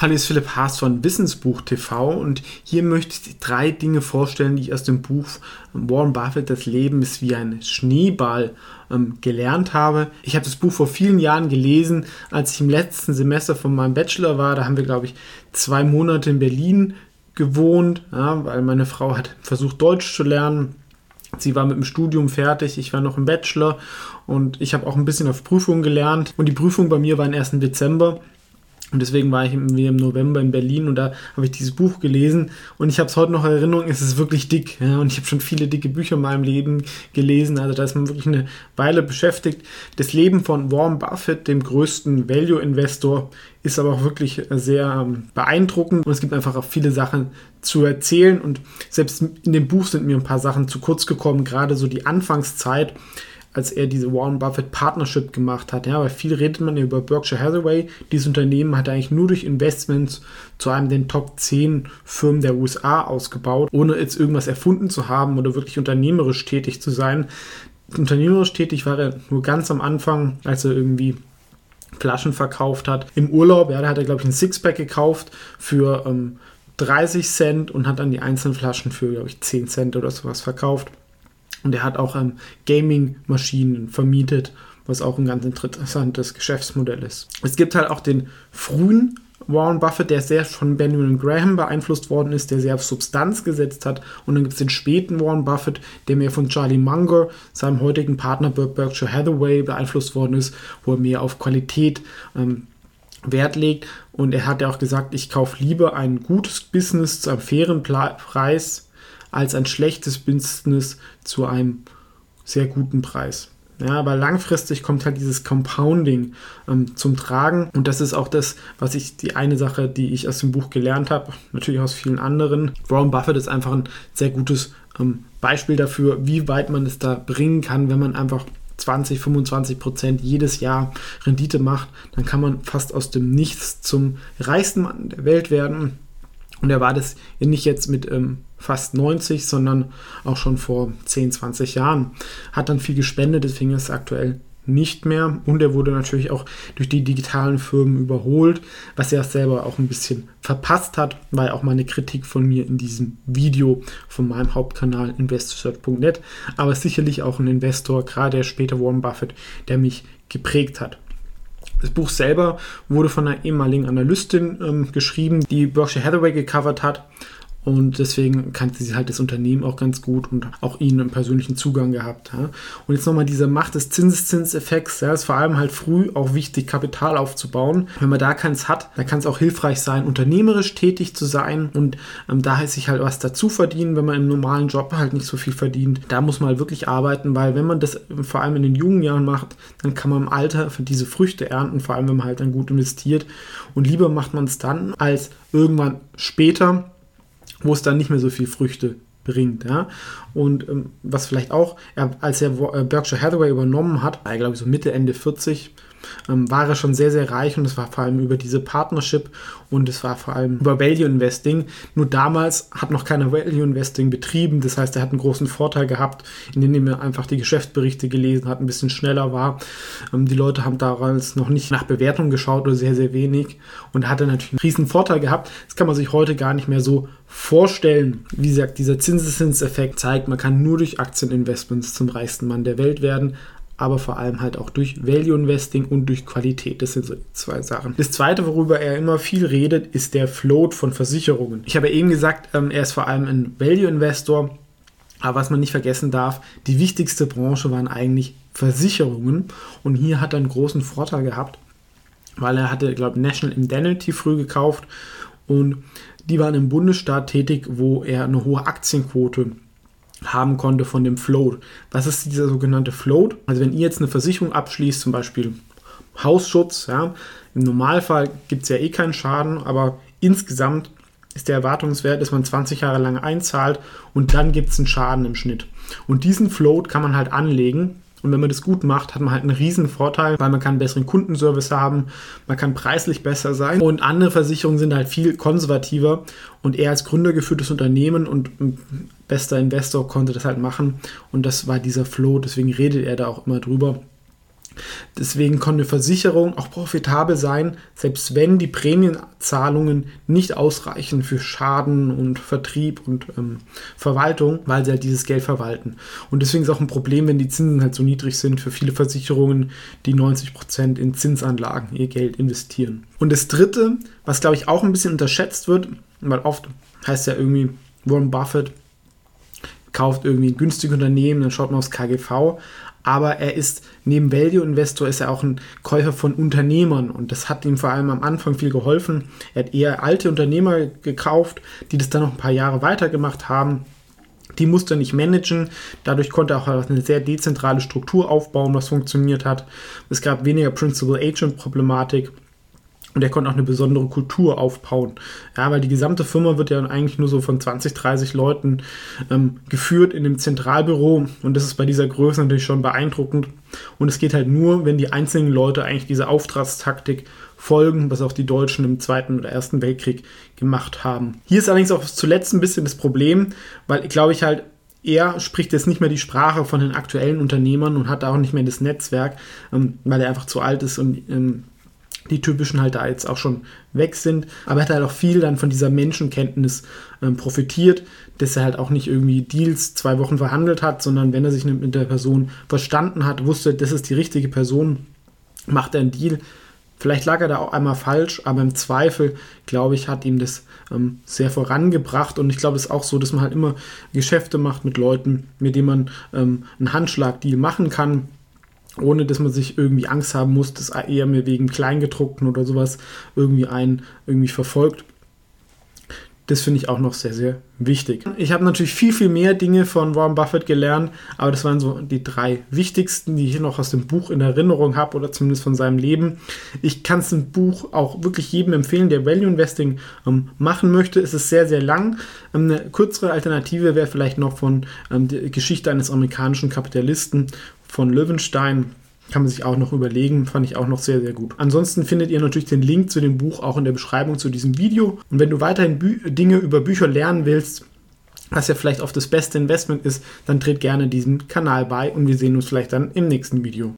Hallo, ist Philipp Haas von Wissensbuch TV und hier möchte ich drei Dinge vorstellen, die ich aus dem Buch Warren Buffett, das Leben ist wie ein Schneeball ähm, gelernt habe. Ich habe das Buch vor vielen Jahren gelesen, als ich im letzten Semester von meinem Bachelor war. Da haben wir, glaube ich, zwei Monate in Berlin gewohnt, ja, weil meine Frau hat versucht, Deutsch zu lernen. Sie war mit dem Studium fertig, ich war noch im Bachelor und ich habe auch ein bisschen auf Prüfungen gelernt. Und die Prüfung bei mir war erst im Dezember. Und deswegen war ich im November in Berlin und da habe ich dieses Buch gelesen und ich habe es heute noch in Erinnerung, es ist wirklich dick. Ja, und ich habe schon viele dicke Bücher in meinem Leben gelesen. Also da ist man wirklich eine Weile beschäftigt. Das Leben von Warren Buffett, dem größten Value-Investor, ist aber auch wirklich sehr ähm, beeindruckend und es gibt einfach auch viele Sachen zu erzählen und selbst in dem Buch sind mir ein paar Sachen zu kurz gekommen, gerade so die Anfangszeit als er diese Warren Buffett Partnership gemacht hat. Ja, weil viel redet man über Berkshire Hathaway. Dieses Unternehmen hat eigentlich nur durch Investments zu einem der Top 10 Firmen der USA ausgebaut, ohne jetzt irgendwas erfunden zu haben oder wirklich unternehmerisch tätig zu sein. Unternehmerisch tätig war er nur ganz am Anfang, als er irgendwie Flaschen verkauft hat. Im Urlaub, ja, da hat er, glaube ich, ein Sixpack gekauft für ähm, 30 Cent und hat dann die einzelnen Flaschen für, glaube ich, 10 Cent oder sowas verkauft. Und er hat auch ähm, Gaming-Maschinen vermietet, was auch ein ganz interessantes Geschäftsmodell ist. Es gibt halt auch den frühen Warren Buffett, der sehr von Benjamin Graham beeinflusst worden ist, der sehr auf Substanz gesetzt hat. Und dann gibt es den späten Warren Buffett, der mehr von Charlie Munger, seinem heutigen Partner Berkshire Hathaway, beeinflusst worden ist, wo er mehr auf Qualität ähm, Wert legt. Und er hat ja auch gesagt, ich kaufe lieber ein gutes Business zu einem fairen Preis als ein schlechtes Business zu einem sehr guten Preis. Ja, aber langfristig kommt halt dieses Compounding ähm, zum Tragen. Und das ist auch das, was ich, die eine Sache, die ich aus dem Buch gelernt habe, natürlich aus vielen anderen. Warren Buffett ist einfach ein sehr gutes ähm, Beispiel dafür, wie weit man es da bringen kann, wenn man einfach 20, 25 Prozent jedes Jahr Rendite macht. Dann kann man fast aus dem Nichts zum reichsten Mann der Welt werden. Und er war das nicht jetzt mit ähm, fast 90, sondern auch schon vor 10, 20 Jahren. Hat dann viel gespendet, deswegen ist es aktuell nicht mehr. Und er wurde natürlich auch durch die digitalen Firmen überholt, was er selber auch ein bisschen verpasst hat, weil auch mal eine Kritik von mir in diesem Video von meinem Hauptkanal investorsearch.net, aber sicherlich auch ein Investor, gerade der später Warren Buffett, der mich geprägt hat. Das Buch selber wurde von einer ehemaligen Analystin ähm, geschrieben, die Berkshire Hathaway gecovert hat. Und deswegen kannte sie halt das Unternehmen auch ganz gut und auch ihnen einen persönlichen Zugang gehabt. Ja. Und jetzt nochmal diese Macht des Zinseszinseffekts. Ja, ist vor allem halt früh auch wichtig, Kapital aufzubauen. Wenn man da keins hat, dann kann es auch hilfreich sein, unternehmerisch tätig zu sein und ähm, da heißt sich halt was dazu verdienen, wenn man im normalen Job halt nicht so viel verdient. Da muss man halt wirklich arbeiten, weil wenn man das vor allem in den jungen Jahren macht, dann kann man im Alter diese Früchte ernten, vor allem wenn man halt dann gut investiert. Und lieber macht man es dann als irgendwann später wo es dann nicht mehr so viel Früchte bringt. Ja? Und ähm, was vielleicht auch, er, als er äh, Berkshire Hathaway übernommen hat, war er glaube ich so Mitte, Ende 40, ähm, war er schon sehr, sehr reich und es war vor allem über diese Partnership und es war vor allem über Value Investing. Nur damals hat noch keiner Value Investing betrieben, das heißt, er hat einen großen Vorteil gehabt, indem er einfach die Geschäftsberichte gelesen hat, ein bisschen schneller war. Ähm, die Leute haben damals noch nicht nach Bewertung geschaut oder sehr, sehr wenig und er hatte natürlich einen riesen Vorteil gehabt. Das kann man sich heute gar nicht mehr so vorstellen. Wie gesagt, dieser Zinseszinseffekt zeigt, man kann nur durch Aktieninvestments zum reichsten Mann der Welt werden aber vor allem halt auch durch Value Investing und durch Qualität. Das sind so zwei Sachen. Das zweite, worüber er immer viel redet, ist der Float von Versicherungen. Ich habe eben gesagt, ähm, er ist vor allem ein Value Investor. Aber was man nicht vergessen darf, die wichtigste Branche waren eigentlich Versicherungen. Und hier hat er einen großen Vorteil gehabt, weil er hatte, glaube ich, National Indemnity früh gekauft. Und die waren im Bundesstaat tätig, wo er eine hohe Aktienquote haben konnte von dem Float. Was ist dieser sogenannte Float? Also wenn ihr jetzt eine Versicherung abschließt, zum Beispiel Hausschutz, ja, im Normalfall gibt es ja eh keinen Schaden, aber insgesamt ist der Erwartungswert, dass man 20 Jahre lang einzahlt und dann gibt es einen Schaden im Schnitt. Und diesen Float kann man halt anlegen und wenn man das gut macht, hat man halt einen riesen Vorteil, weil man kann einen besseren Kundenservice haben, man kann preislich besser sein und andere Versicherungen sind halt viel konservativer und er als Gründer geführtes Unternehmen und bester Investor konnte das halt machen und das war dieser Flow, deswegen redet er da auch immer drüber. Deswegen konnte Versicherung auch profitabel sein, selbst wenn die Prämienzahlungen nicht ausreichen für Schaden und Vertrieb und ähm, Verwaltung, weil sie halt dieses Geld verwalten. Und deswegen ist auch ein Problem, wenn die Zinsen halt so niedrig sind für viele Versicherungen, die 90% in Zinsanlagen ihr Geld investieren. Und das Dritte, was glaube ich auch ein bisschen unterschätzt wird, weil oft heißt ja irgendwie Warren Buffett kauft irgendwie ein günstiges Unternehmen, dann schaut man aufs KGV aber er ist neben Value Investor ist er auch ein Käufer von Unternehmern und das hat ihm vor allem am Anfang viel geholfen. Er hat eher alte Unternehmer gekauft, die das dann noch ein paar Jahre weitergemacht haben. Die musste er nicht managen. Dadurch konnte er auch eine sehr dezentrale Struktur aufbauen, was funktioniert hat. Es gab weniger Principal Agent Problematik. Und er konnte auch eine besondere Kultur aufbauen. Ja, weil die gesamte Firma wird ja eigentlich nur so von 20, 30 Leuten ähm, geführt in dem Zentralbüro. Und das ist bei dieser Größe natürlich schon beeindruckend. Und es geht halt nur, wenn die einzelnen Leute eigentlich diese Auftragstaktik folgen, was auch die Deutschen im Zweiten oder Ersten Weltkrieg gemacht haben. Hier ist allerdings auch zuletzt ein bisschen das Problem, weil, glaube ich, halt er spricht jetzt nicht mehr die Sprache von den aktuellen Unternehmern und hat auch nicht mehr das Netzwerk, ähm, weil er einfach zu alt ist und ähm, die typischen halt da jetzt auch schon weg sind. Aber er hat halt auch viel dann von dieser Menschenkenntnis ähm, profitiert, dass er halt auch nicht irgendwie Deals zwei Wochen verhandelt hat, sondern wenn er sich mit der Person verstanden hat, wusste, das ist die richtige Person, macht er einen Deal. Vielleicht lag er da auch einmal falsch, aber im Zweifel, glaube ich, hat ihm das ähm, sehr vorangebracht. Und ich glaube, es ist auch so, dass man halt immer Geschäfte macht mit Leuten, mit denen man ähm, einen Handschlag-Deal machen kann ohne dass man sich irgendwie Angst haben muss, dass er mir wegen Kleingedruckten oder sowas irgendwie einen irgendwie verfolgt. Das finde ich auch noch sehr, sehr wichtig. Ich habe natürlich viel, viel mehr Dinge von Warren Buffett gelernt, aber das waren so die drei wichtigsten, die ich noch aus dem Buch in Erinnerung habe oder zumindest von seinem Leben. Ich kann es im Buch auch wirklich jedem empfehlen, der Value Investing ähm, machen möchte. Es ist sehr, sehr lang. Ähm, eine kürzere Alternative wäre vielleicht noch von ähm, der Geschichte eines amerikanischen Kapitalisten von Löwenstein. Kann man sich auch noch überlegen, fand ich auch noch sehr, sehr gut. Ansonsten findet ihr natürlich den Link zu dem Buch auch in der Beschreibung zu diesem Video. Und wenn du weiterhin Bü Dinge über Bücher lernen willst, was ja vielleicht oft das beste Investment ist, dann tritt gerne diesem Kanal bei und wir sehen uns vielleicht dann im nächsten Video.